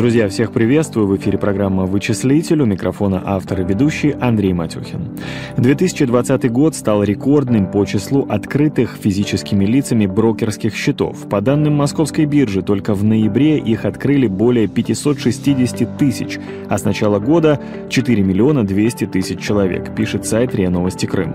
Друзья, всех приветствую. В эфире программа «Вычислитель». У микрофона автор и ведущий Андрей Матюхин. 2020 год стал рекордным по числу открытых физическими лицами брокерских счетов. По данным Московской биржи, только в ноябре их открыли более 560 тысяч, а с начала года 4 миллиона 200 тысяч человек, пишет сайт РИА Новости Крым.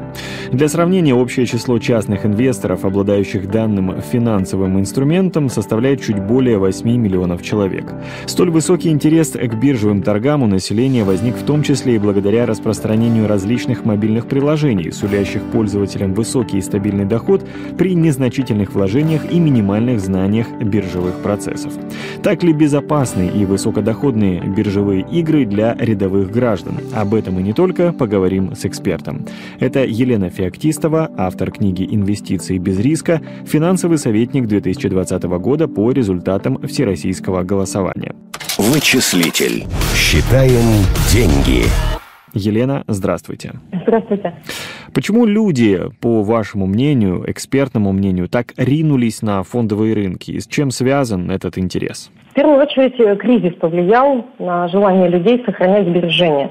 Для сравнения, общее число частных инвесторов, обладающих данным финансовым инструментом, составляет чуть более 8 миллионов человек. Столь высокий интерес к биржевым торгам у населения возник в том числе и благодаря распространению различных мобильных приложений, сулящих пользователям высокий и стабильный доход при незначительных вложениях и минимальных знаниях биржевых процессов. Так ли безопасны и высокодоходные биржевые игры для рядовых граждан? Об этом и не только поговорим с экспертом. Это Елена Феоктистова, автор книги «Инвестиции без риска», финансовый советник 2020 года по результатам всероссийского голосования. Вычислитель. Считаем деньги. Елена, здравствуйте. Здравствуйте. Почему люди, по вашему мнению, экспертному мнению, так ринулись на фондовые рынки? И с чем связан этот интерес? В первую очередь э, кризис повлиял на желание людей сохранять сбережения.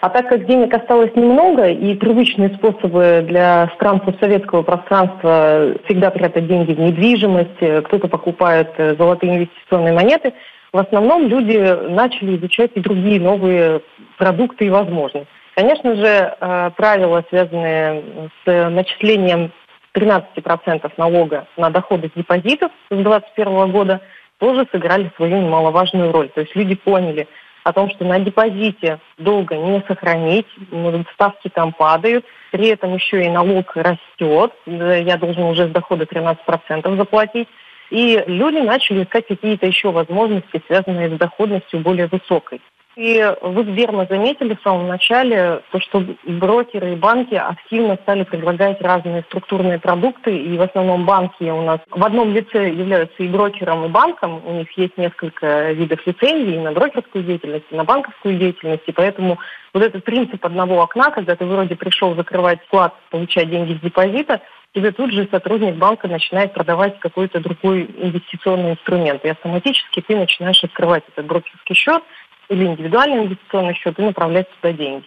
А так как денег осталось немного, и привычные способы для стран постсоветского пространства всегда прятать деньги в недвижимость, э, кто-то покупает э, золотые инвестиционные монеты – в основном люди начали изучать и другие новые продукты и возможности. Конечно же, э, правила, связанные с начислением 13% налога на доходы с депозитов с 2021 года, тоже сыграли свою немаловажную роль. То есть люди поняли о том, что на депозите долго не сохранить, ставки там падают, при этом еще и налог растет, я должен уже с дохода 13% заплатить. И люди начали искать какие-то еще возможности, связанные с доходностью более высокой. И вы верно заметили в самом начале, то, что брокеры и банки активно стали предлагать разные структурные продукты, и в основном банки у нас в одном лице являются и брокером, и банком. У них есть несколько видов лицензий на брокерскую деятельность, на банковскую деятельность, и поэтому вот этот принцип одного окна, когда ты вроде пришел закрывать вклад, получать деньги с депозита, тебе тут же сотрудник банка начинает продавать какой-то другой инвестиционный инструмент. И автоматически ты начинаешь открывать этот брокерский счет или индивидуальный инвестиционный счет и направлять туда деньги.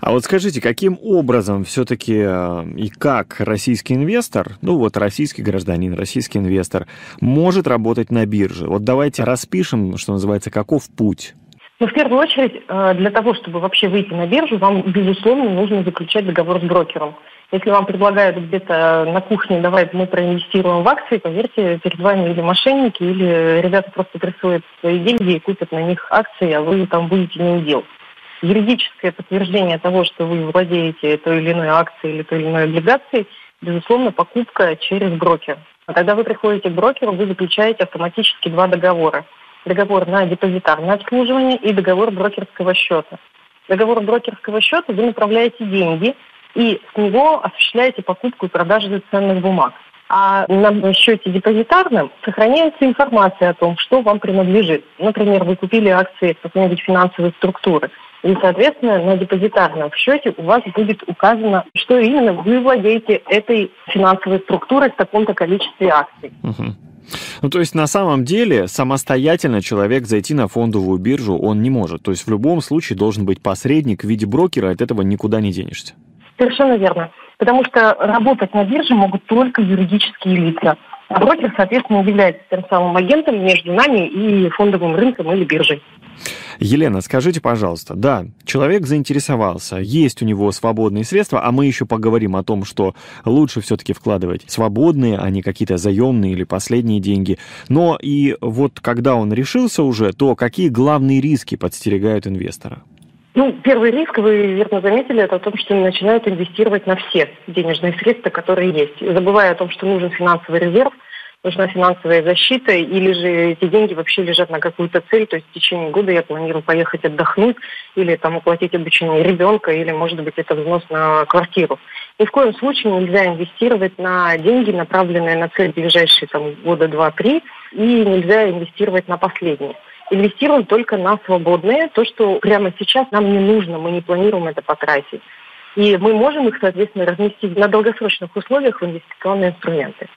А вот скажите, каким образом все-таки э, и как российский инвестор, ну вот российский гражданин, российский инвестор, может работать на бирже? Вот давайте распишем, что называется, каков путь. Ну, в первую очередь, э, для того, чтобы вообще выйти на биржу, вам, безусловно, нужно заключать договор с брокером. Если вам предлагают где-то на кухне, давай мы проинвестируем в акции, поверьте, перед вами или мошенники, или ребята просто присвоят свои деньги и купят на них акции, а вы там будете не удел. Юридическое подтверждение того, что вы владеете той или иной акцией или той или иной облигацией, безусловно, покупка через брокер. А когда вы приходите к брокеру, вы заключаете автоматически два договора. Договор на депозитарное обслуживание и договор брокерского счета. Договор брокерского счета вы направляете деньги – и с него осуществляете покупку и продажу ценных бумаг. А на счете депозитарном сохраняется информация о том, что вам принадлежит. Например, вы купили акции какой-нибудь финансовой структуры. И, соответственно, на депозитарном счете у вас будет указано, что именно вы владеете этой финансовой структурой в таком-то количестве акций. Угу. Ну, то есть на самом деле самостоятельно человек зайти на фондовую биржу он не может. То есть в любом случае должен быть посредник в виде брокера, от этого никуда не денешься. Совершенно верно. Потому что работать на бирже могут только юридические лица. А брокер, соответственно, является тем самым агентом между нами и фондовым рынком или биржей. Елена, скажите, пожалуйста, да, человек заинтересовался, есть у него свободные средства, а мы еще поговорим о том, что лучше все-таки вкладывать свободные, а не какие-то заемные или последние деньги. Но и вот когда он решился уже, то какие главные риски подстерегают инвестора? Ну, первый риск, вы верно заметили, это о том, что начинают инвестировать на все денежные средства, которые есть, забывая о том, что нужен финансовый резерв, нужна финансовая защита, или же эти деньги вообще лежат на какую-то цель, то есть в течение года я планирую поехать отдохнуть, или там оплатить обучение ребенка, или, может быть, это взнос на квартиру. Ни в коем случае нельзя инвестировать на деньги, направленные на цель ближайшие там, года два-три, и нельзя инвестировать на последние. Инвестируем только на свободные, то, что прямо сейчас нам не нужно, мы не планируем это потратить. И мы можем их, соответственно, разместить на долгосрочных условиях в инвестиционные инструменты.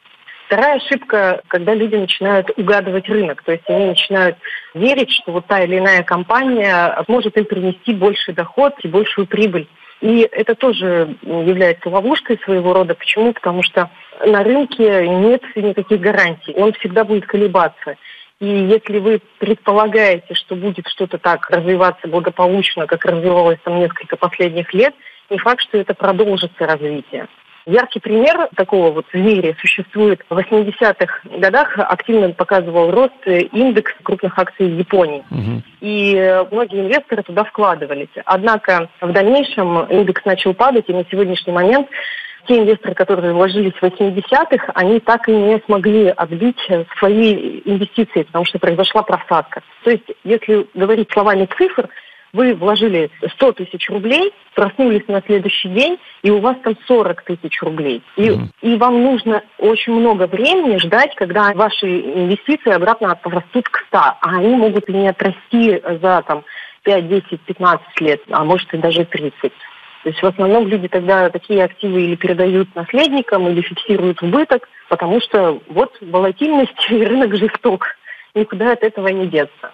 Вторая ошибка, когда люди начинают угадывать рынок, то есть они начинают верить, что вот та или иная компания может им принести больший доход и большую прибыль. И это тоже является ловушкой своего рода. Почему? Потому что на рынке нет никаких гарантий. Он всегда будет колебаться. И если вы предполагаете, что будет что-то так развиваться благополучно, как развивалось там несколько последних лет, не факт, что это продолжится развитие. Яркий пример такого вот в мире существует. В 80-х годах активно показывал рост индекс крупных акций Японии. Угу. И многие инвесторы туда вкладывались. Однако в дальнейшем индекс начал падать, и на сегодняшний момент те инвесторы, которые вложились в 80-х, они так и не смогли отбить свои инвестиции, потому что произошла просадка. То есть, если говорить словами цифр, вы вложили 100 тысяч рублей, проснулись на следующий день, и у вас там 40 тысяч рублей. И, mm и вам нужно очень много времени ждать, когда ваши инвестиции обратно отрастут к 100, а они могут и не отрасти за там, 5, 10, 15 лет, а может и даже 30. То есть в основном люди тогда такие активы или передают наследникам, или фиксируют убыток, потому что вот волатильность и рынок жесток. Никуда от этого не деться.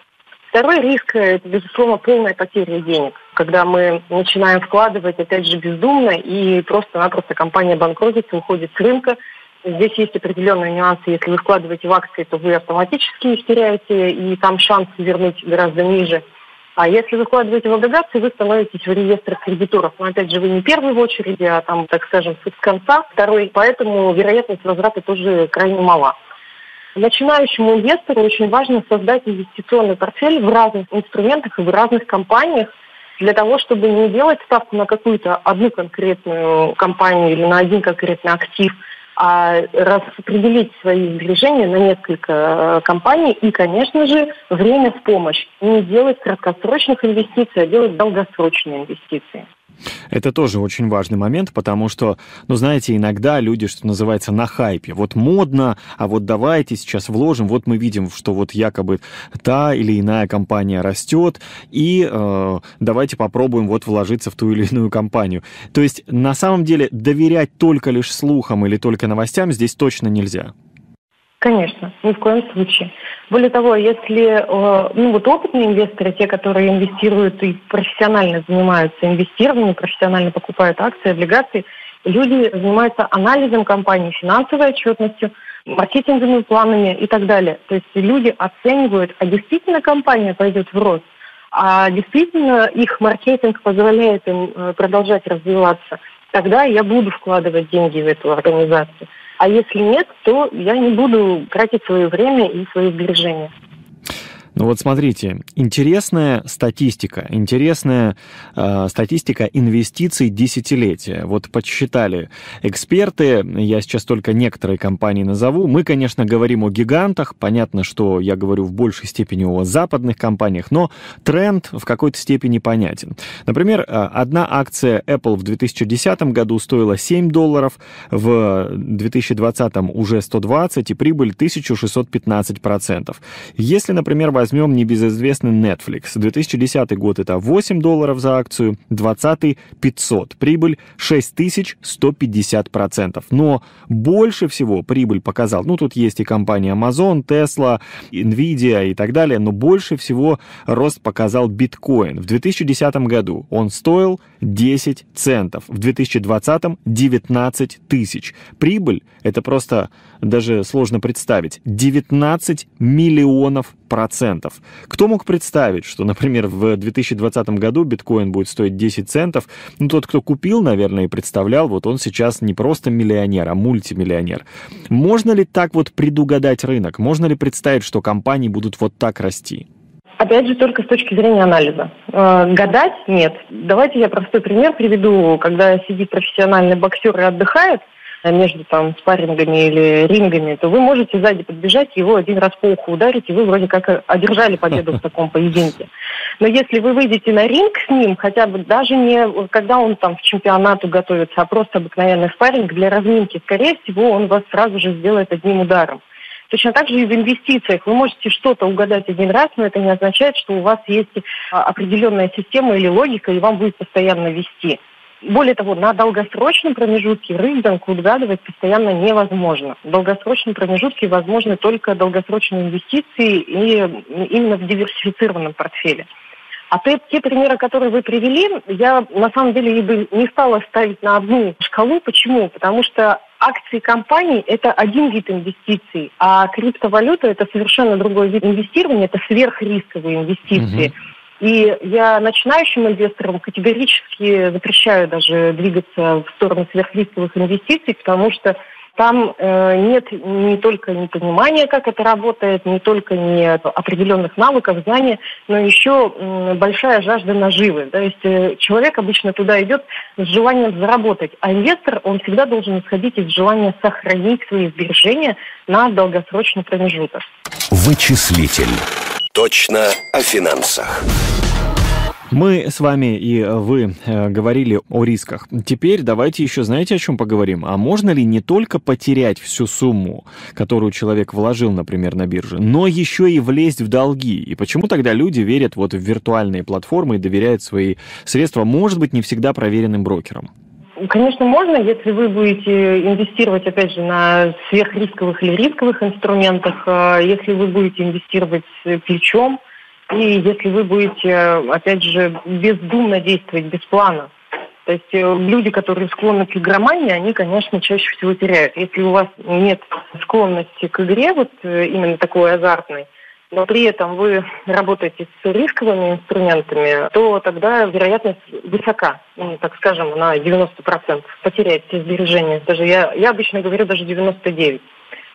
Второй риск – это, безусловно, полная потеря денег. Когда мы начинаем вкладывать, опять же, бездумно, и просто-напросто компания банкротится, уходит с рынка. Здесь есть определенные нюансы. Если вы вкладываете в акции, то вы автоматически их теряете, и там шанс вернуть гораздо ниже. А если вы вкладываете в облигации, вы становитесь в реестр кредиторов. Но опять же, вы не первый в очереди, а там, так скажем, с конца, второй. Поэтому вероятность возврата тоже крайне мала. Начинающему инвестору очень важно создать инвестиционный портфель в разных инструментах и в разных компаниях для того, чтобы не делать ставку на какую-то одну конкретную компанию или на один конкретный актив, а распределить свои сбережения на несколько э, компаний и, конечно же, время в помощь. Не делать краткосрочных инвестиций, а делать долгосрочные инвестиции. Это тоже очень важный момент, потому что, ну, знаете, иногда люди, что называется, на хайпе. Вот модно, а вот давайте сейчас вложим. Вот мы видим, что вот якобы та или иная компания растет, и э, давайте попробуем вот вложиться в ту или иную компанию. То есть, на самом деле, доверять только лишь слухам или только новостям здесь точно нельзя. Конечно, ни в коем случае. Более того, если э, ну, вот опытные инвесторы, те, которые инвестируют и профессионально занимаются инвестированием, профессионально покупают акции, облигации, люди занимаются анализом компании, финансовой отчетностью, маркетинговыми планами и так далее. То есть люди оценивают, а действительно компания пойдет в рост, а действительно их маркетинг позволяет им э, продолжать развиваться, тогда я буду вкладывать деньги в эту организацию. А если нет, то я не буду тратить свое время и свои сбережения. Ну вот смотрите, интересная статистика, интересная э, статистика инвестиций десятилетия. Вот подсчитали эксперты, я сейчас только некоторые компании назову. Мы, конечно, говорим о гигантах, понятно, что я говорю в большей степени о западных компаниях, но тренд в какой-то степени понятен. Например, э, одна акция Apple в 2010 году стоила 7 долларов, в 2020 уже 120 и прибыль 1615%. Если, например, возьмем небезызвестный Netflix. 2010 год это 8 долларов за акцию, 20 500. Прибыль 6150%. Но больше всего прибыль показал, ну тут есть и компания Amazon, Tesla, Nvidia и так далее, но больше всего рост показал биткоин. В 2010 году он стоил 10 центов, в 2020 19 тысяч. Прибыль, это просто даже сложно представить, 19 миллионов процентов. Кто мог представить, что, например, в 2020 году биткоин будет стоить 10 центов? Ну, тот, кто купил, наверное, и представлял, вот он сейчас не просто миллионер, а мультимиллионер. Можно ли так вот предугадать рынок? Можно ли представить, что компании будут вот так расти? Опять же, только с точки зрения анализа. Э, гадать нет. Давайте я простой пример приведу. Когда сидит профессиональный боксер и отдыхает, между там спаррингами или рингами, то вы можете сзади подбежать, его один раз по уху ударить, и вы вроде как одержали победу в таком поединке. Но если вы выйдете на ринг с ним, хотя бы даже не когда он там в чемпионату готовится, а просто обыкновенный спарринг для разминки, скорее всего, он вас сразу же сделает одним ударом. Точно так же и в инвестициях. Вы можете что-то угадать один раз, но это не означает, что у вас есть а, определенная система или логика, и вам будет постоянно вести. Более того, на долгосрочном промежутке рынок угадывать постоянно невозможно. В долгосрочном промежутке возможны только долгосрочные инвестиции и именно в диверсифицированном портфеле. А те, те примеры, которые вы привели, я на самом деле бы не стала ставить на одну шкалу. Почему? Потому что акции компаний – это один вид инвестиций, а криптовалюта – это совершенно другой вид инвестирования, это сверхрисковые инвестиции. Угу. И я начинающим инвесторам категорически запрещаю даже двигаться в сторону сверхрисковых инвестиций, потому что там э, нет не только непонимания, как это работает, не только не определенных навыков, знаний, но еще э, большая жажда наживы. То есть э, человек обычно туда идет с желанием заработать, а инвестор, он всегда должен исходить из желания сохранить свои сбережения на долгосрочный промежуток. Вычислитель. Точно о финансах. Мы с вами и вы э, говорили о рисках. Теперь давайте еще знаете, о чем поговорим? А можно ли не только потерять всю сумму, которую человек вложил, например, на бирже, но еще и влезть в долги? И почему тогда люди верят вот в виртуальные платформы и доверяют свои средства, может быть, не всегда проверенным брокерам? Конечно, можно, если вы будете инвестировать, опять же, на сверхрисковых или рисковых инструментах, э, если вы будете инвестировать плечом, и если вы будете, опять же, бездумно действовать, без плана. То есть э, люди, которые склонны к игромании, они, конечно, чаще всего теряют. Если у вас нет склонности к игре, вот э, именно такой азартной, но при этом вы работаете с рисковыми инструментами, то тогда вероятность высока, ну, так скажем, на 90% потерять все сбережения. Даже я, я обычно говорю даже 99%.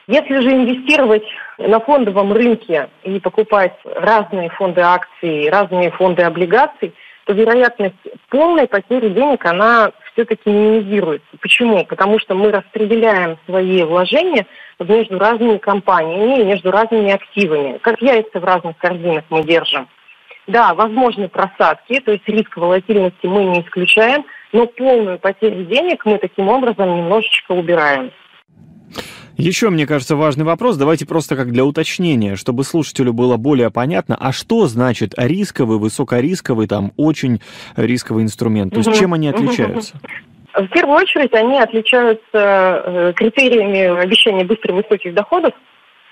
Если же инвестировать на фондовом рынке и покупать разные фонды акций, разные фонды облигаций, то вероятность полной потери денег, она все-таки минимизируется. Почему? Потому что мы распределяем свои вложения между разными компаниями между разными активами. Как яйца в разных корзинах мы держим. Да, возможны просадки, то есть риск волатильности мы не исключаем, но полную потерю денег мы таким образом немножечко убираем. Еще, мне кажется, важный вопрос. Давайте просто как для уточнения, чтобы слушателю было более понятно, а что значит рисковый, высокорисковый, там, очень рисковый инструмент? То есть чем они отличаются? В первую очередь они отличаются э, критериями обещания быстрых высоких доходов.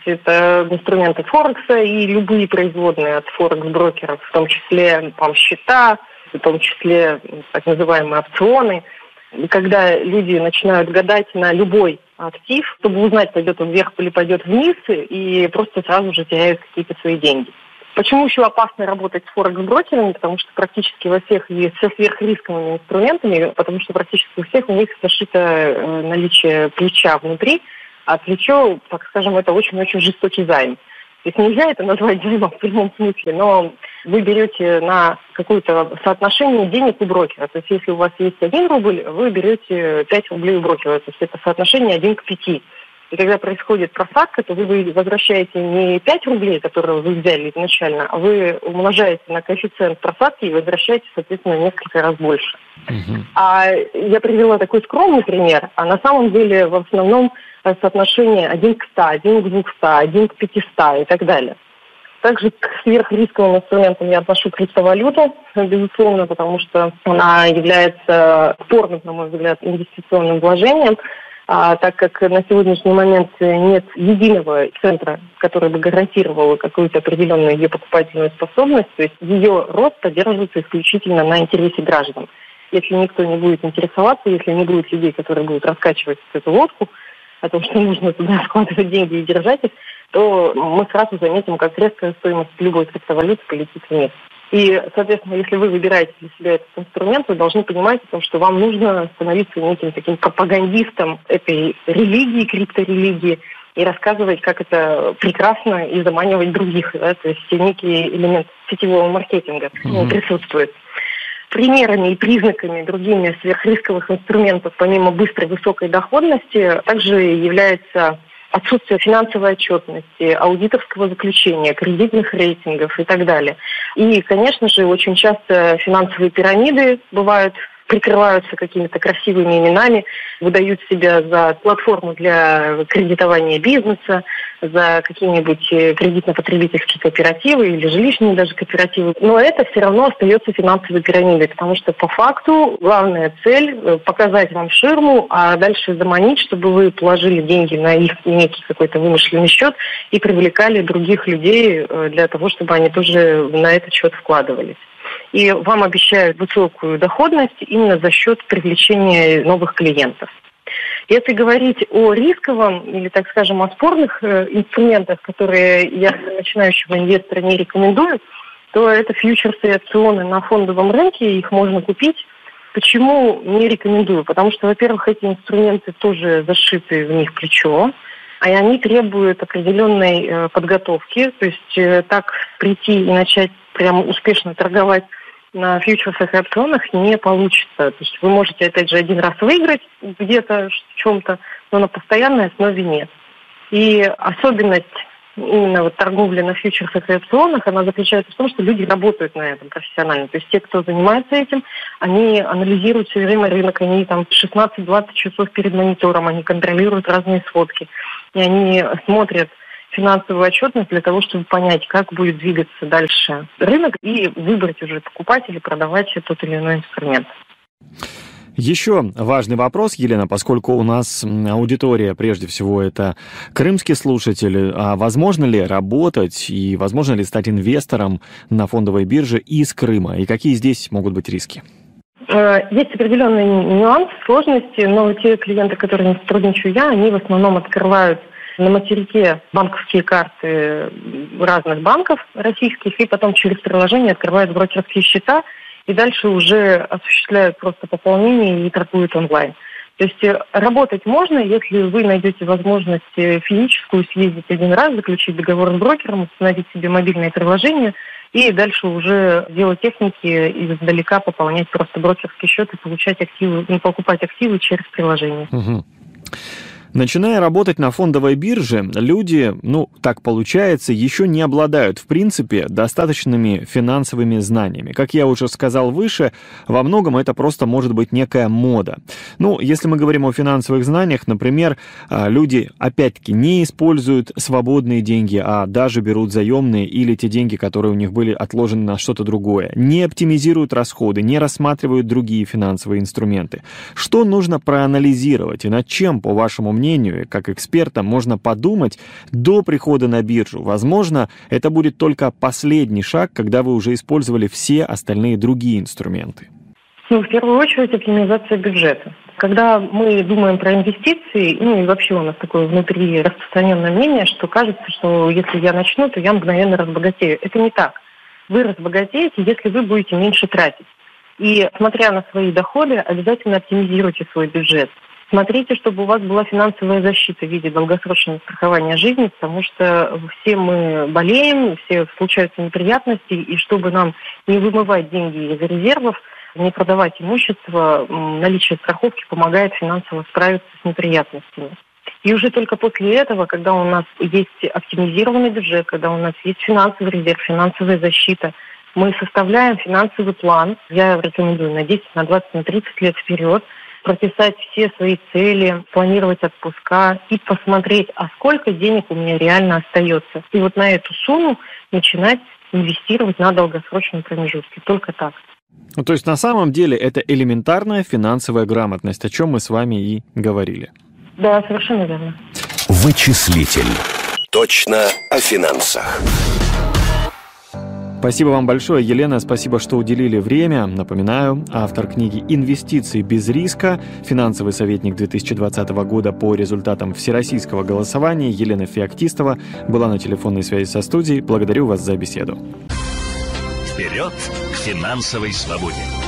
Это инструменты Форекса и любые производные от Форекс-брокеров, в том числе там, счета, в том числе так называемые опционы. И когда люди начинают гадать на любой актив, чтобы узнать, пойдет он вверх или пойдет вниз, и просто сразу же теряют какие-то свои деньги. Почему еще опасно работать с форекс-брокерами? Потому что практически во всех есть со сверхрисковыми инструментами, потому что практически у всех у них зашито э, наличие плеча внутри, а плечо, так скажем, это очень-очень жестокий займ. То есть нельзя это назвать займом в прямом смысле, но вы берете на какое-то соотношение денег у брокера. То есть если у вас есть один рубль, вы берете 5 рублей у брокера. То есть это соотношение 1 к 5. И когда происходит просадка, то вы возвращаете не 5 рублей, которые вы взяли изначально, а вы умножаете на коэффициент просадки и возвращаете, соответственно, несколько раз больше. Uh-huh. А я привела такой скромный пример, а на самом деле в основном соотношение 1 к 100, 1 к 200, 1 к 500 и так далее. Также к сверхрисковым инструментам я отношу криптовалюту, безусловно, потому что она является спорным, на мой взгляд, инвестиционным вложением, а, так как на сегодняшний момент нет единого центра, который бы гарантировал какую-то определенную ее покупательную способность, то есть ее рост поддерживается исключительно на интересе граждан. Если никто не будет интересоваться, если не будет людей, которые будут раскачивать эту лодку, о том, что нужно туда складывать деньги и держать их, то мы сразу заметим, как резко стоимость любой криптовалюты полетит вниз. И, соответственно, если вы выбираете для себя этот инструмент, вы должны понимать о том, что вам нужно становиться неким таким пропагандистом этой религии, крипторелигии, и рассказывать, как это прекрасно, и заманивать других. Да? То есть некий элемент сетевого маркетинга mm-hmm. присутствует. Примерами и признаками другими сверхрисковых инструментов, помимо быстрой высокой доходности, также является отсутствие финансовой отчетности, аудиторского заключения, кредитных рейтингов и так далее. И, конечно же, очень часто финансовые пирамиды бывают прикрываются какими-то красивыми именами, выдают себя за платформу для кредитования бизнеса, за какие-нибудь э, кредитно-потребительские кооперативы или жилищные даже кооперативы. Но это все равно остается финансовой пирамидой, потому что по факту главная цель э, – показать вам ширму, а дальше заманить, чтобы вы положили деньги на их некий какой-то вымышленный счет и привлекали других людей э, для того, чтобы они тоже на этот счет вкладывались и вам обещают высокую доходность именно за счет привлечения новых клиентов. Если говорить о рисковом или, так скажем, о спорных э, инструментах, которые я для начинающего инвестора не рекомендую, то это фьючерсы и опционы на фондовом рынке, их можно купить. Почему не рекомендую? Потому что, во-первых, эти инструменты тоже зашиты в них плечо, а они требуют определенной э, подготовки, то есть э, так прийти и начать прямо успешно торговать на фьючерсах и опционах не получится. То есть вы можете, опять же, один раз выиграть где-то в чем-то, но на постоянной основе нет. И особенность именно вот торговли на фьючерсах и опционах, она заключается в том, что люди работают на этом профессионально. То есть те, кто занимается этим, они анализируют все время рынок, они там 16-20 часов перед монитором, они контролируют разные сводки. И они смотрят финансовую отчетность для того, чтобы понять, как будет двигаться дальше рынок и выбрать уже покупать или продавать тот или иной инструмент. Еще важный вопрос, Елена, поскольку у нас аудитория, прежде всего, это крымские слушатели, а возможно ли работать и возможно ли стать инвестором на фондовой бирже из Крыма? И какие здесь могут быть риски? Э, есть определенные нюансы, сложности, но те клиенты, которые сотрудничаю я, они в основном открывают на материке банковские карты разных банков российских, и потом через приложение открывают брокерские счета, и дальше уже осуществляют просто пополнение и торгуют онлайн. То есть э, работать можно, если вы найдете возможность э, физическую съездить один раз, заключить договор с брокером, установить себе мобильное приложение и дальше уже делать техники издалека пополнять просто брокерский счет и получать активы, не покупать активы через приложение. Угу. Начиная работать на фондовой бирже, люди, ну, так получается, еще не обладают, в принципе, достаточными финансовыми знаниями. Как я уже сказал выше, во многом это просто может быть некая мода. Ну, если мы говорим о финансовых знаниях, например, а, люди, опять-таки, не используют свободные деньги, а даже берут заемные или те деньги, которые у них были отложены на что-то другое, не оптимизируют расходы, не рассматривают другие финансовые инструменты. Что нужно проанализировать и над чем, по вашему мнению, мнению, как эксперта, можно подумать до прихода на биржу. Возможно, это будет только последний шаг, когда вы уже использовали все остальные другие инструменты. Ну, в первую очередь, оптимизация бюджета. Когда мы думаем про инвестиции, ну и вообще у нас такое внутри распространенное мнение, что кажется, что если я начну, то я мгновенно разбогатею. Это не так. Вы разбогатеете, если вы будете меньше тратить. И смотря на свои доходы, обязательно оптимизируйте свой бюджет. Смотрите, чтобы у вас была финансовая защита в виде долгосрочного страхования жизни, потому что все мы болеем, все случаются неприятности, и чтобы нам не вымывать деньги из резервов, не продавать имущество, наличие страховки помогает финансово справиться с неприятностями. И уже только после этого, когда у нас есть оптимизированный бюджет, когда у нас есть финансовый резерв, финансовая защита, мы составляем финансовый план. Я рекомендую на 10, на 20, на 30 лет вперед – прописать все свои цели, планировать отпуска и посмотреть, а сколько денег у меня реально остается. И вот на эту сумму начинать инвестировать на долгосрочном промежутке. Только так. Ну, то есть на самом деле это элементарная финансовая грамотность, о чем мы с вами и говорили. Да, совершенно верно. Вычислитель. Точно о финансах. Спасибо вам большое, Елена. Спасибо, что уделили время. Напоминаю, автор книги «Инвестиции без риска», финансовый советник 2020 года по результатам всероссийского голосования Елена Феоктистова была на телефонной связи со студией. Благодарю вас за беседу. Вперед к финансовой свободе!